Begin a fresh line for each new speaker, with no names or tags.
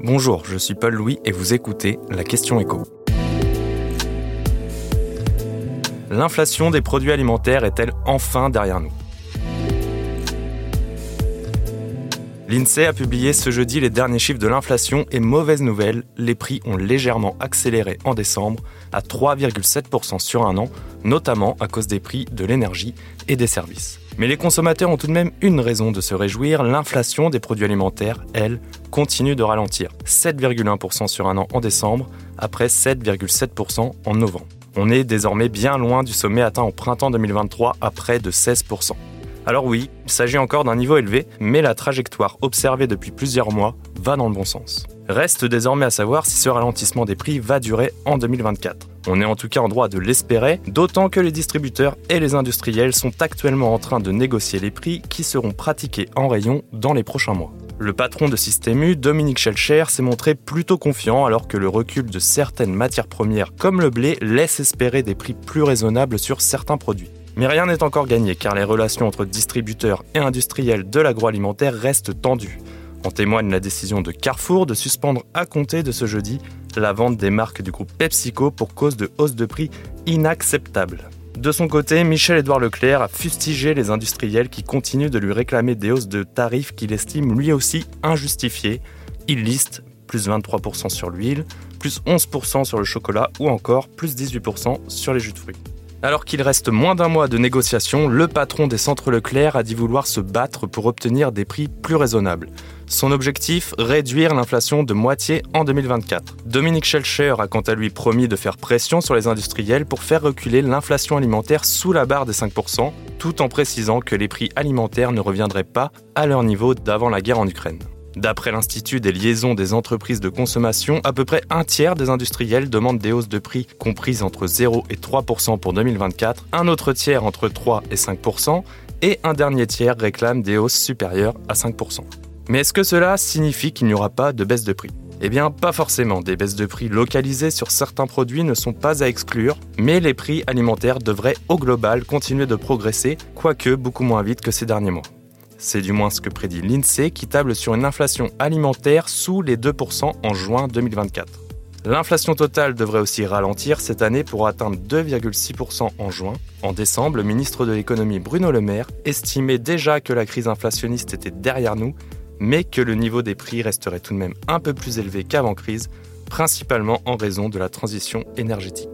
Bonjour, je suis Paul Louis et vous écoutez La question écho. L'inflation des produits alimentaires est-elle enfin derrière nous? L'INSEE a publié ce jeudi les derniers chiffres de l'inflation et mauvaise nouvelle, les prix ont légèrement accéléré en décembre à 3,7% sur un an, notamment à cause des prix de l'énergie et des services. Mais les consommateurs ont tout de même une raison de se réjouir, l'inflation des produits alimentaires, elle, continue de ralentir. 7,1% sur un an en décembre, après 7,7% en novembre. On est désormais bien loin du sommet atteint au printemps 2023 à près de 16%. Alors oui, il s'agit encore d'un niveau élevé, mais la trajectoire observée depuis plusieurs mois va dans le bon sens. Reste désormais à savoir si ce ralentissement des prix va durer en 2024. On est en tout cas en droit de l'espérer, d'autant que les distributeurs et les industriels sont actuellement en train de négocier les prix qui seront pratiqués en rayon dans les prochains mois. Le patron de Système Dominique Schelcher, s'est montré plutôt confiant alors que le recul de certaines matières premières comme le blé laisse espérer des prix plus raisonnables sur certains produits. Mais rien n'est encore gagné car les relations entre distributeurs et industriels de l'agroalimentaire restent tendues. En témoigne la décision de Carrefour de suspendre à compter de ce jeudi la vente des marques du groupe PepsiCo pour cause de hausse de prix inacceptable. De son côté, Michel-Édouard Leclerc a fustigé les industriels qui continuent de lui réclamer des hausses de tarifs qu'il estime lui aussi injustifiées. Il liste plus 23% sur l'huile, plus 11% sur le chocolat ou encore plus 18% sur les jus de fruits. Alors qu'il reste moins d'un mois de négociation, le patron des centres Leclerc a dit vouloir se battre pour obtenir des prix plus raisonnables. Son objectif, réduire l'inflation de moitié en 2024. Dominique Schelcher a quant à lui promis de faire pression sur les industriels pour faire reculer l'inflation alimentaire sous la barre des 5%, tout en précisant que les prix alimentaires ne reviendraient pas à leur niveau d'avant la guerre en Ukraine. D'après l'Institut des liaisons des entreprises de consommation, à peu près un tiers des industriels demandent des hausses de prix comprises entre 0 et 3% pour 2024, un autre tiers entre 3 et 5% et un dernier tiers réclame des hausses supérieures à 5% Mais est-ce que cela signifie qu'il n'y aura pas de baisse de prix? Eh bien, pas forcément. Des baisses de prix localisées sur certains produits ne sont pas à exclure, mais les prix alimentaires devraient au global continuer de progresser, quoique beaucoup moins vite que ces derniers mois. C'est du moins ce que prédit l'INSEE qui table sur une inflation alimentaire sous les 2% en juin 2024. L'inflation totale devrait aussi ralentir cette année pour atteindre 2,6% en juin. En décembre, le ministre de l'économie Bruno Le Maire estimait déjà que la crise inflationniste était derrière nous, mais que le niveau des prix resterait tout de même un peu plus élevé qu'avant crise, principalement en raison de la transition énergétique.